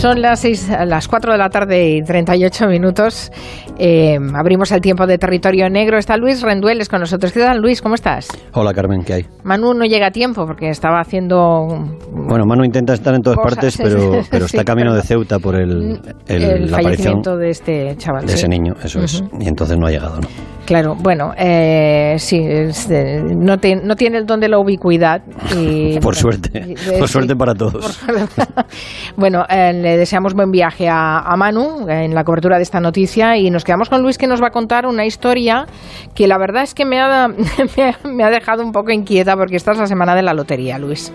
Son las, seis, las 4 de la tarde y 38 minutos. Eh, abrimos el tiempo de territorio negro. Está Luis Rendueles con nosotros. ¿Qué tal, Luis? ¿Cómo estás? Hola, Carmen, ¿qué hay? Manu no llega a tiempo porque estaba haciendo. Bueno, Manu intenta estar en todas Cosas, partes, pero, pero sí, está camino de Ceuta por el, el- el la aparición fallecimiento de este chaval. de sí. ese niño, eso es. Y entonces no ha llegado, ¿no? Claro, bueno, eh, sí, es no, te- no tiene el don de la ubicuidad. Y, Por suerte, y- de- por suerte para todos. bueno, eh, le deseamos buen viaje a, a Manu eh, en la cobertura de esta noticia y nos quedamos con Luis que nos va a contar una historia que la verdad es que me ha, me dejado un poco inquieta porque esta es la semana de la lotería, Luis.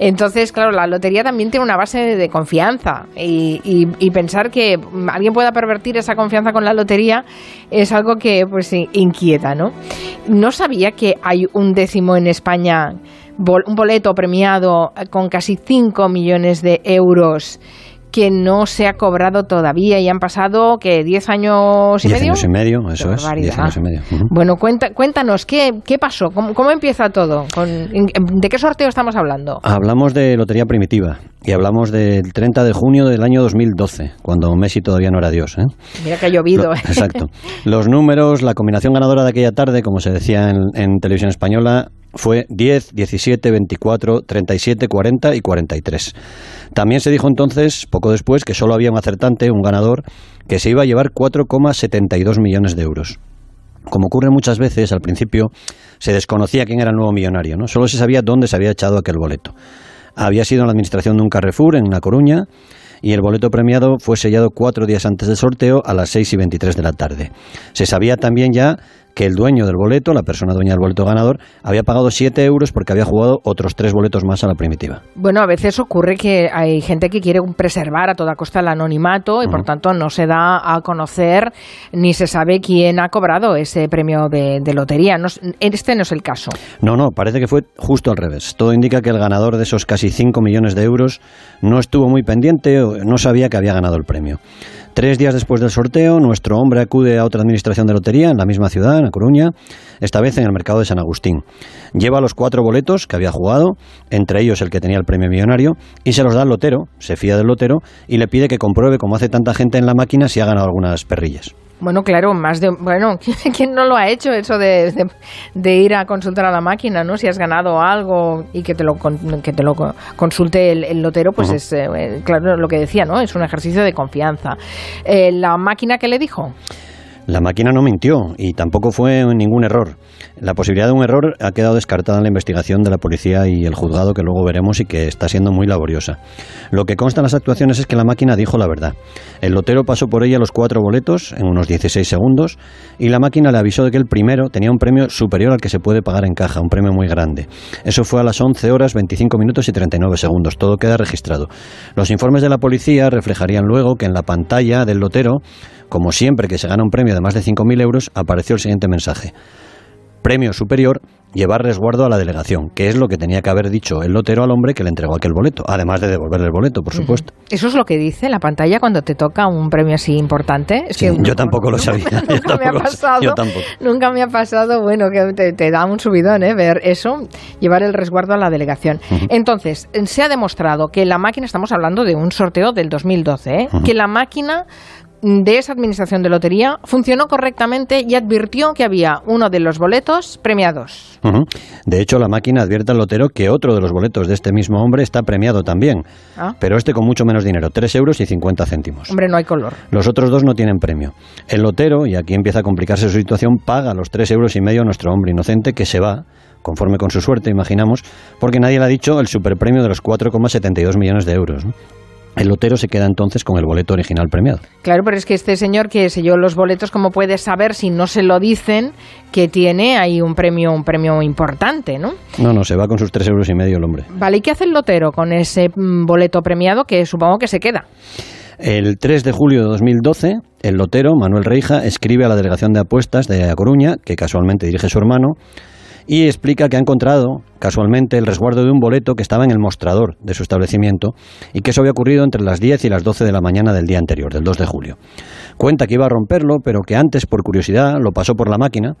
Entonces, claro, la lotería también tiene una base de confianza y, y- y pensar que alguien pueda pervertir esa confianza con la lotería es algo que pues sí, inquieta, ¿no? No sabía que hay un décimo en España, un boleto premiado con casi 5 millones de euros que no se ha cobrado todavía y han pasado que 10 años y Diez medio. años y medio, eso es. Diez años y medio. Bueno, cuenta, cuéntanos, ¿qué, qué pasó? ¿Cómo, cómo empieza todo? Con- ¿De qué sorteo estamos hablando? Hablamos de Lotería Primitiva y hablamos del 30 de junio del año 2012, cuando Messi todavía no era Dios. ¿eh? Mira que ha llovido. Lo- ¿eh? Exacto. Los números, la combinación ganadora de aquella tarde, como se decía en, en televisión española, fue 10, 17, 24, 37, 40 y 43. También se dijo entonces, poco después, que solo había un acertante, un ganador, que se iba a llevar 4,72 millones de euros. Como ocurre muchas veces, al principio se desconocía quién era el nuevo millonario, ¿no? Solo se sabía dónde se había echado aquel boleto. Había sido en la administración de un Carrefour en La Coruña y el boleto premiado fue sellado cuatro días antes del sorteo a las 6 y 23 de la tarde. Se sabía también ya que el dueño del boleto, la persona dueña del boleto ganador, había pagado 7 euros porque había jugado otros tres boletos más a la primitiva. Bueno, a veces ocurre que hay gente que quiere preservar a toda costa el anonimato y por tanto no se da a conocer ni se sabe quién ha cobrado ese premio de, de lotería. No es- este no es el caso. No, no, parece que fue justo al revés. Todo indica que el ganador de esos casi 5 millones de euros no estuvo muy pendiente o no sabía que había ganado el premio. Tres días después del sorteo, nuestro hombre acude a otra administración de lotería en la misma ciudad, en La Coruña, esta vez en el mercado de San Agustín. Lleva los cuatro boletos que había jugado, entre ellos el que tenía el premio millonario, y se los da al lotero, se fía del lotero y le pide que compruebe, como hace tanta gente en la máquina, si ha ganado algunas perrillas. Bueno, claro, más de... Bueno, ¿quién no lo ha hecho eso de, de- de ir a consultar a la máquina, ¿no? Si has ganado algo y que te lo, que te lo co- consulte el, el lotero, pues es, eh, eh, claro, lo que decía, ¿no? Es un ejercicio de confianza. Eh, ¿La máquina qué le dijo? La máquina no mintió y tampoco fue ningún error. La posibilidad de un error ha quedado descartada en la investigación de la policía y el juzgado que luego veremos y que está siendo muy laboriosa. Lo que consta en las actuaciones es que la máquina dijo la verdad. El lotero pasó por ella los cuatro boletos en unos 16 segundos y la máquina le avisó de que el primero tenía un premio superior al que se puede pagar en caja, un premio muy grande. Eso fue a las 11 horas 25 minutos y 39 segundos. Todo queda registrado. Los informes de la policía reflejarían luego que en la pantalla del lotero como siempre que se gana un premio de más de 5.000 euros, apareció el siguiente mensaje. Premio superior, llevar resguardo a la delegación, que es lo que tenía que haber dicho el lotero al hombre que le entregó aquel boleto, además de devolverle el boleto, por supuesto. ¿Eso es lo que dice la pantalla cuando te toca un premio así importante? Es Sí, que yo tampoco lo sabía. Yo Nunca me ha pasado. yo tampoco. Nunca me ha pasado, bueno, que te, te da un subidón, ¿eh? Ver eso, llevar el resguardo a la delegación. Entonces, se ha demostrado que la máquina, estamos hablando de un sorteo del 2012, ¿eh? Que la máquina de esa administración de lotería funcionó correctamente y advirtió que había uno de los boletos premiados. De hecho, la máquina advierte al lotero que otro de los boletos de este mismo hombre está premiado también, Ah, pero este con mucho menos dinero, 3 euros y 50 céntimos. hombre, no hay color. Los otros dos no tienen premio. El lotero, y aquí empieza a complicarse su situación, paga los tres euros y medio a nuestro hombre inocente que se va, conforme con su suerte, imaginamos, porque nadie le ha dicho el superpremio de los 4,72 millones de euros. El lotero se queda entonces con el boleto original premiado. Claro, pero es que este señor que selló los boletos, ¿cómo puede saber si no se lo dicen que tiene ahí un premio, un premio importante, ¿no? No, no, se va con sus tres euros y medio el hombre. Vale, ¿y qué hace el lotero con ese mm, boleto premiado que supongo que se queda? El 3 de julio de 2012, el lotero, Manuel Reija, escribe a la delegación de apuestas de A Coruña, que casualmente dirige su hermano, y explica que ha encontrado casualmente el resguardo de un boleto que estaba en el mostrador de su establecimiento y que eso había ocurrido entre las 10 y las 12 de la mañana del día anterior, del 2 de julio. Cuenta que iba a romperlo, pero que antes, por curiosidad, lo pasó por la máquina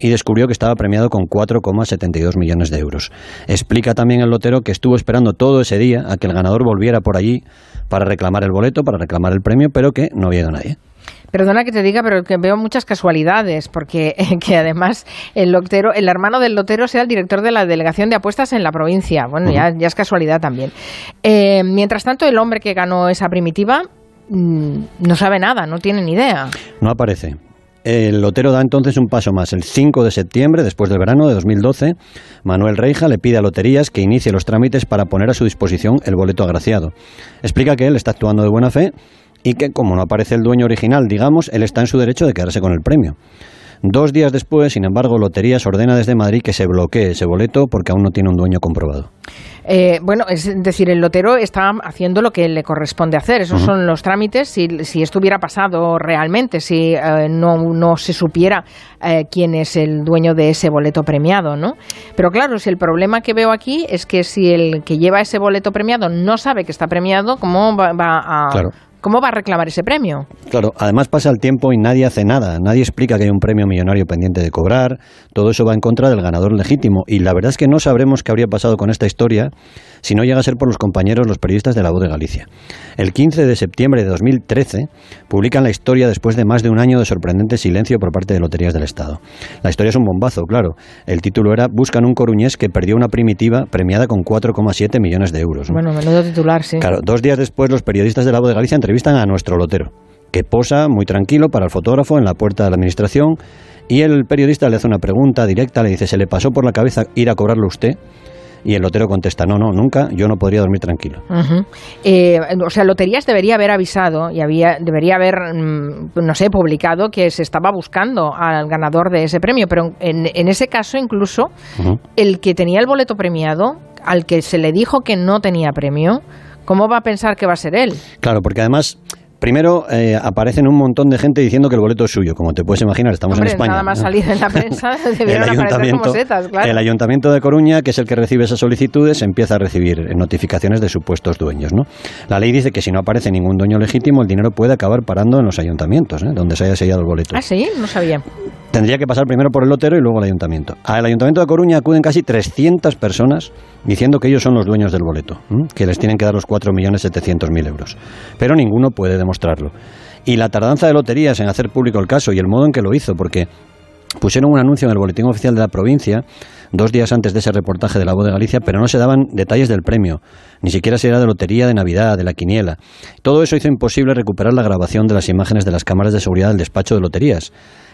y descubrió que estaba premiado con 4,72 millones de euros. Explica también el lotero que estuvo esperando todo ese día a que el ganador volviera por allí para reclamar el boleto, para reclamar el premio, pero que no había ido nadie. Perdona que te diga, pero que veo muchas casualidades, porque que además el lotero, el hermano del lotero sea el director de la delegación de apuestas en la provincia. Bueno, ya, ya, es casualidad también. Eh, mientras tanto, el hombre que ganó esa primitiva mm, no sabe nada, no tiene ni idea. No aparece. El lotero da entonces un paso más. El 5 de septiembre, después del verano de 2012, Manuel Reija le pide a Loterías que inicie los trámites para poner a su disposición el boleto agraciado. Explica que él está actuando de buena fe y que, como no aparece el dueño original, digamos, él está en su derecho de quedarse con el premio. Dos días después, sin embargo, Loterías ordena desde Madrid que se bloquee ese boleto porque aún no tiene un dueño comprobado. Eh, bueno, es decir, el lotero está haciendo lo que le corresponde hacer. Esos son los trámites. Si, si, estuviera pasado realmente, si eh, no, no, se supiera eh, quién es el dueño de ese boleto premiado, ¿no? Pero claro, si el problema que veo aquí es que si el que lleva ese boleto premiado no sabe que está premiado, ¿cómo va, a ¿Cómo va a reclamar ese premio? Claro, además pasa el tiempo y nadie hace nada, nadie explica que hay un premio millonario pendiente de cobrar, todo eso va en contra del ganador legítimo. Y la verdad es que no sabremos qué habría pasado con esta historia si no llega a ser por los compañeros, los periodistas de La Voz de Galicia. El 15 de septiembre de 2013 publican la historia después de más de un año de sorprendente silencio por parte de Loterías del Estado. La historia es un bombazo, claro. El título era Buscan un coruñés que perdió una primitiva premiada con 4,7 millones de euros. Bueno, menudo titular, sí. Claro, dos días después los periodistas de La Voz de Galicia entrevistan a nuestro lotero, que posa muy tranquilo para el fotógrafo en la puerta de la administración y el periodista le hace una pregunta directa, le dice, ¿se le pasó por la cabeza ir a cobrarlo usted? Y el lotero contesta, no, no, nunca, yo no podría dormir tranquilo. Eh, o sea, Loterías debería haber avisado y había, debería haber, mm, no sé, publicado que se estaba buscando al ganador de ese premio, pero en, en ese caso incluso el que tenía el boleto premiado, al que se le dijo que no tenía premio, ¿cómo va a pensar que va a ser él? Claro, porque además Primero, eh, aparecen un montón de gente diciendo que el boleto es suyo, como te puedes imaginar, estamos en España. Nada más salir en la prensa, el ayuntamiento, El ayuntamiento de Coruña, que es el que recibe esas solicitudes, empieza a recibir notificaciones de supuestos dueños. ¿no? La ley dice que si no aparece ningún dueño legítimo, el dinero puede acabar parando en los ayuntamientos, ¿eh? donde se haya sellado el boleto. Ah, sí, no sabía. Tendría que pasar primero por el lotero y luego el ayuntamiento. Al ayuntamiento de Coruña acuden casi 300 personas diciendo que ellos son los dueños del boleto, que les tienen que dar los 4.700.000 euros. Pero ninguno puede demostrarlo. Y la tardanza de loterías en hacer público el caso y el modo en que lo hizo, porque pusieron un anuncio en el boletín oficial de la provincia dos días antes de ese reportaje de la voz de Galicia, pero no se daban detalles del premio, ni siquiera si era de lotería, de Navidad, de la quiniela. Todo eso hizo imposible recuperar la grabación de las imágenes de las cámaras de seguridad del despacho de loterías.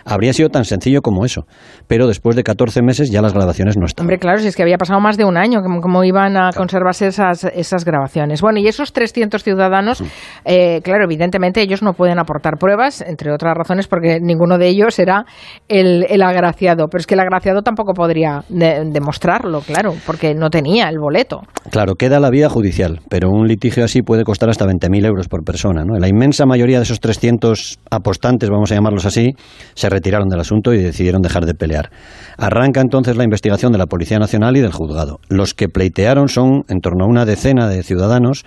Habría sido tan sencillo como eso. Pero después de 14 meses ya las grabaciones no están. Hombre, claro, si es que había pasado más de un año, ¿cómo, iban a conservarse esas, esas grabaciones? Bueno, y esos 300 ciudadanos, eh, claro, evidentemente ellos no pueden aportar pruebas, entre otras razones porque ninguno de ellos era el, el agraciado. Pero es que el agraciado tampoco podría demostrarlo, claro, porque no tenía el boleto. Claro, queda la vía judicial, pero un litigio así puede costar hasta 20.000 euros por persona. ¿no? La inmensa mayoría de esos 300 apostantes, vamos a llamarlos así, se retiraron del asunto y decidieron dejar de pelear. Arranca entonces la investigación de la Policía Nacional y del juzgado. Los que pleitearon son en torno a una decena de ciudadanos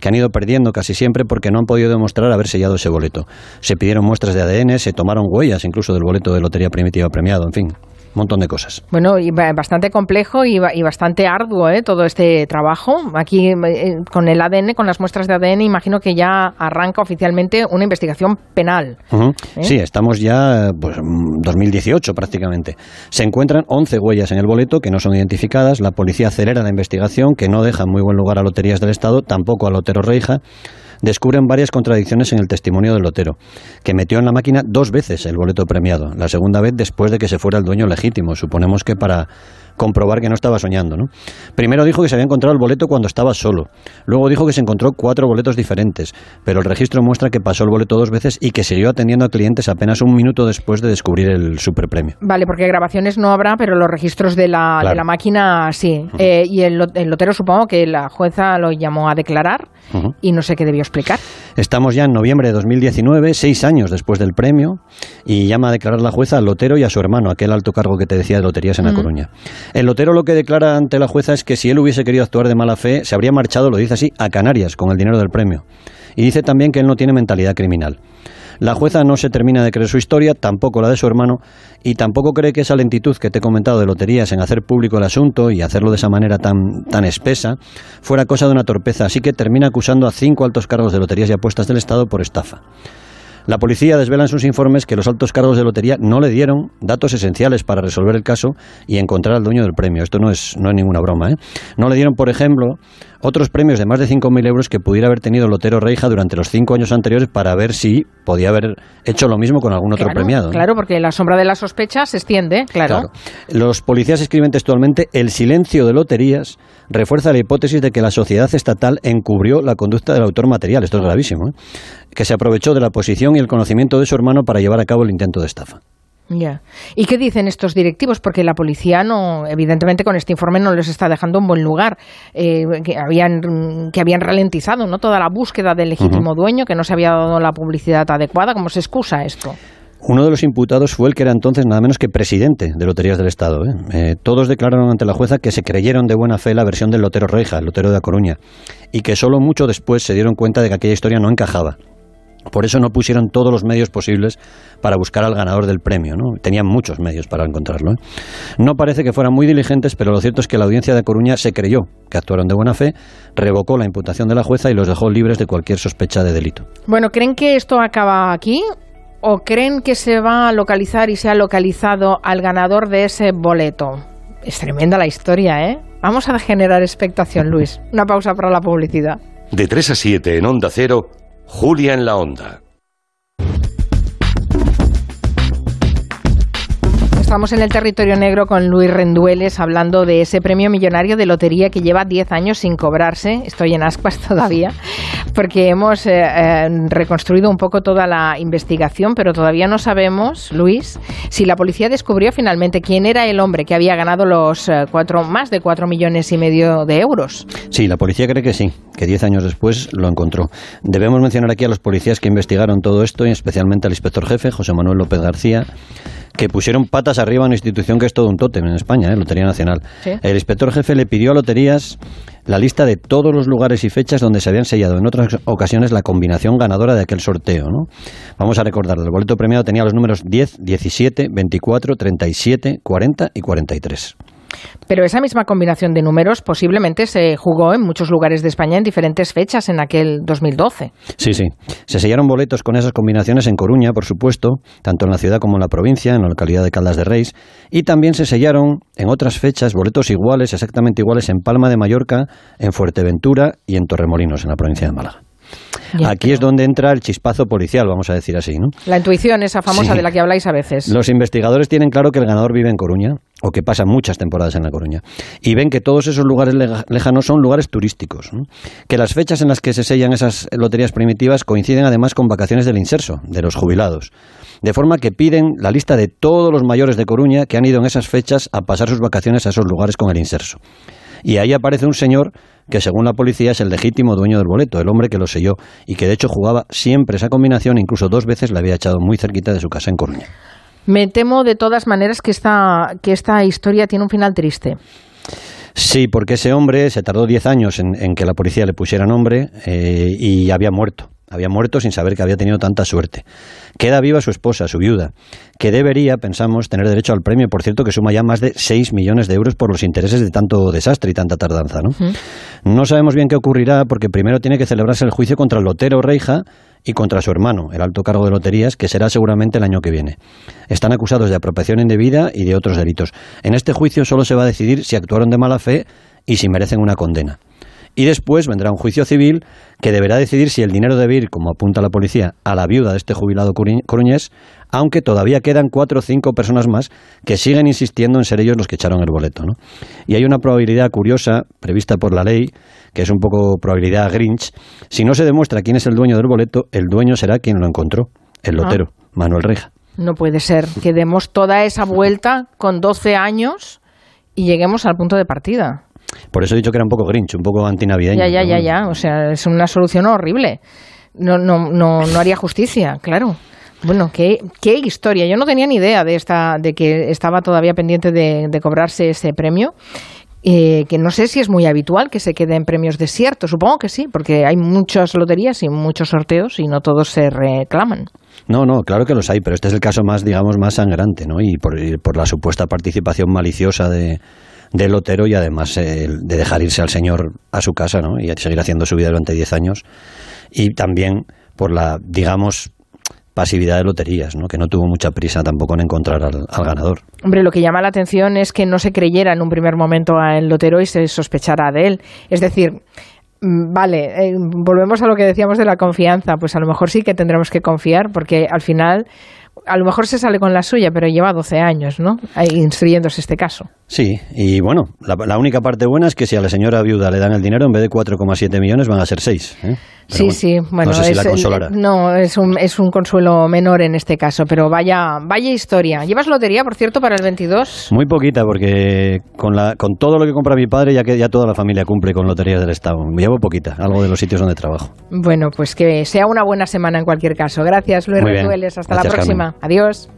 que han ido perdiendo casi siempre porque no han podido demostrar haber sellado ese boleto. Se pidieron muestras de ADN, se tomaron huellas incluso del boleto de lotería primitiva premiado, en fin montón de cosas. Bueno, y bastante complejo y, bastante arduo ¿eh? todo este trabajo. Aquí eh, con el ADN, con las muestras de ADN, imagino que ya arranca oficialmente una investigación penal. ¿eh? Sí, estamos ya pues 2018 prácticamente. Se encuentran 11 huellas en el boleto que no son identificadas. La policía acelera la investigación, que no deja en muy buen lugar a Loterías del Estado, tampoco a Lotero Reija descubren varias contradicciones en el testimonio del lotero, que metió en la máquina dos veces el boleto premiado, la segunda vez después de que se fuera el dueño legítimo, suponemos que para comprobar que no estaba soñando. ¿no? Primero dijo que se había encontrado el boleto cuando estaba solo. Luego dijo que se encontró cuatro boletos diferentes, pero el registro muestra que pasó el boleto dos veces y que siguió atendiendo a clientes apenas un minuto después de descubrir el superpremio. Vale, porque grabaciones no habrá, pero los registros de la, de la máquina sí. Eh, y el, lotero supongo que la jueza lo llamó a declarar y no sé qué debió explicar. Estamos ya en noviembre de 2019, seis años después del premio, y llama a declarar la jueza al lotero y a su hermano, aquel alto cargo que te decía de Loterías en La Coruña. El lotero lo que declara ante la jueza es que si él hubiese querido actuar de mala fe, se habría marchado, lo dice así, a Canarias con el dinero del premio. Y dice también que él no tiene mentalidad criminal. La jueza no se termina de creer su historia, tampoco la de su hermano, y tampoco cree que esa lentitud que te he comentado de loterías en hacer público el asunto y hacerlo de esa manera tan, tan espesa fuera cosa de una torpeza, así que termina acusando a cinco altos cargos de loterías y apuestas del Estado por estafa. La policía desvela en sus informes que los altos cargos de lotería no le dieron datos esenciales para resolver el caso y encontrar al dueño del premio. Esto no es, no es ninguna broma. ¿eh? No le dieron, por ejemplo, otros premios de más de 5.000 euros que pudiera haber tenido Lotero Reija durante los cinco años anteriores para ver si podía haber hecho lo mismo con algún otro premiado. Claro, porque la sombra de la sospecha se extiende, claro. Los policías escriben textualmente, el silencio de loterías refuerza la hipótesis de que la sociedad estatal encubrió la conducta del autor material. Esto es gravísimo. ¿eh? Que se aprovechó de la posición y el conocimiento de su hermano para llevar a cabo el intento de estafa. Ya. ¿Y qué dicen estos directivos? Porque la policía no, evidentemente, con este informe no les está dejando un buen lugar. Eh, que habían que habían ralentizado, no toda la búsqueda del legítimo dueño, que no se había dado la publicidad adecuada. ¿Cómo se excusa esto? Uno de los imputados fue el que era entonces nada menos que presidente de Loterías del Estado. ¿eh? Eh, todos declararon ante la jueza que se creyeron de buena fe la versión del lotero Reija, el lotero de A Coruña, y que solo mucho después se dieron cuenta de que aquella historia no encajaba. Por eso no pusieron todos los medios posibles para buscar al ganador del premio. ¿no? Tenían muchos medios para encontrarlo. ¿eh? No parece que fueran muy diligentes, pero lo cierto es que la audiencia de Coruña se creyó que actuaron de buena fe, revocó la imputación de la jueza y los dejó libres de cualquier sospecha de delito. Bueno, ¿creen que esto acaba aquí o creen que se va a localizar y se ha localizado al ganador de ese boleto? Es tremenda la historia, ¿eh? Vamos a generar expectación, Luis. Una pausa para la publicidad. De 3 a 7 en Onda Cero, Julia en la Onda. Estamos en el territorio negro con Luis Rendueles hablando de ese premio millonario de lotería que lleva 10 años sin cobrarse. Estoy en ascuas todavía porque hemos eh, eh, reconstruido un poco toda la investigación, pero todavía no sabemos, Luis, si la policía descubrió finalmente quién era el hombre que había ganado los eh, cuatro, más de 4 millones y medio de euros. Sí, la policía cree que sí, que 10 años después lo encontró. Debemos mencionar aquí a los policías que investigaron todo esto y especialmente al inspector jefe, José Manuel López García que pusieron patas arriba a una institución que es todo un tótem en España, ¿eh? Lotería Nacional. El inspector jefe le pidió a Loterías la lista de todos los lugares y fechas donde se habían sellado en otras ocasiones la combinación ganadora de aquel sorteo. ¿no? Vamos a recordar, el boleto premiado tenía los números 10, 17, 24, 37, 40 y 43. Pero esa misma combinación de números posiblemente se jugó en muchos lugares de España en diferentes fechas en aquel 2012. Sí, sí. Se sellaron boletos con esas combinaciones en Coruña, por supuesto, tanto en la ciudad como en la provincia, en la localidad de Caldas de Reis, y también se sellaron en otras fechas boletos iguales, exactamente iguales, en Palma de Mallorca, en Fuerteventura y en Torremolinos, en la provincia de Málaga. Aquí es donde entra el chispazo policial, vamos a decir así. ¿no? La intuición, esa famosa de la que habláis a veces. Los investigadores tienen claro que el ganador vive en Coruña, o que pasa muchas temporadas en La Coruña, y ven que todos esos lugares lejanos son lugares turísticos, que las fechas en las que se sellan esas loterías primitivas coinciden además con vacaciones del inserso, de los jubilados. De forma que piden la lista de todos los mayores de Coruña que han ido en esas fechas a pasar sus vacaciones a esos lugares con el inserso. Y ahí aparece un señor que según la policía es el legítimo dueño del boleto, el hombre que lo selló y que de hecho jugaba siempre esa combinación, incluso dos veces la había echado muy cerquita de su casa en Coruña. Me temo de todas maneras que esta, que esta historia tiene un final triste. Sí, porque ese hombre se tardó 10 años en, que la policía le pusiera nombre eh, y había muerto. Había muerto sin saber que había tenido tanta suerte. Queda viva su esposa, su viuda, que debería, pensamos, tener derecho al premio, por cierto, que suma ya más de 6 millones de euros por los intereses de tanto desastre y tanta tardanza. ¿no? no sabemos bien qué ocurrirá porque primero tiene que celebrarse el juicio contra el lotero Reija y contra su hermano, el alto cargo de loterías, que será seguramente el año que viene. Están acusados de apropiación indebida y de otros delitos. En este juicio solo se va a decidir si actuaron de mala fe y si merecen una condena y después vendrá un juicio civil que deberá decidir si el dinero debe ir, como apunta la policía, a la viuda de este jubilado coruñés, aunque todavía quedan cuatro o cinco personas más que siguen insistiendo en ser ellos los que echaron el boleto. ¿no? Y hay una probabilidad curiosa prevista por la ley, que es un poco probabilidad Grinch. Si no se demuestra quién es el dueño del boleto, el dueño será quien lo encontró, el ah. lotero, Manuel Reja. No puede ser que demos toda esa vuelta con 12 años y lleguemos al punto de partida. Por eso he dicho que era un poco grinch, un poco antinavideño. Ya, ya, ya, ya. O sea, es una solución horrible. No, no, no, no haría justicia, claro. Bueno, qué, qué historia. Yo no tenía ni idea de esta, de que estaba todavía pendiente de, de cobrarse ese premio eh, que no sé si es muy habitual que se queden premios desiertos. Supongo que sí, porque hay muchas loterías y muchos sorteos y no todos se reclaman. No, no, claro que los hay, pero este es el caso más, digamos, más sangrante, ¿no? Y por, por la supuesta participación maliciosa de, del lotero y además de dejar irse al señor a su casa, ¿no? Y seguir haciendo su vida durante 10 años. Y también por la, digamos, pasividad de loterías, ¿no? que no tuvo mucha prisa tampoco en encontrar al, ganador. Hombre, lo que llama la atención es que no se creyera en un primer momento al lotero y se sospechara de él. Es decir, mm, Vale, eh, volvemos a lo que decíamos de la confianza. Pues a lo mejor sí que tendremos que confiar, porque al final a lo mejor se sale con la suya, pero lleva 12 años, ¿no? instruyéndose este caso. Sí, y bueno, la, única parte buena es que si a la señora viuda le dan el dinero, en vez de 4,7 millones van a ser 6. ¿eh? Sí, sí, bueno, no, es, no es, un, es un consuelo menor en este caso, pero vaya, vaya historia. ¿Llevas lotería, por cierto, para el 22? Muy poquita, porque con, la, con todo lo que compra mi padre, ya que ya toda la familia cumple con loterías del Estado. Me llevo poquita, algo de los sitios donde trabajo. Bueno, pues que sea una buena semana en cualquier caso. Gracias, Luis Retueles. Hasta la próxima. Adiós.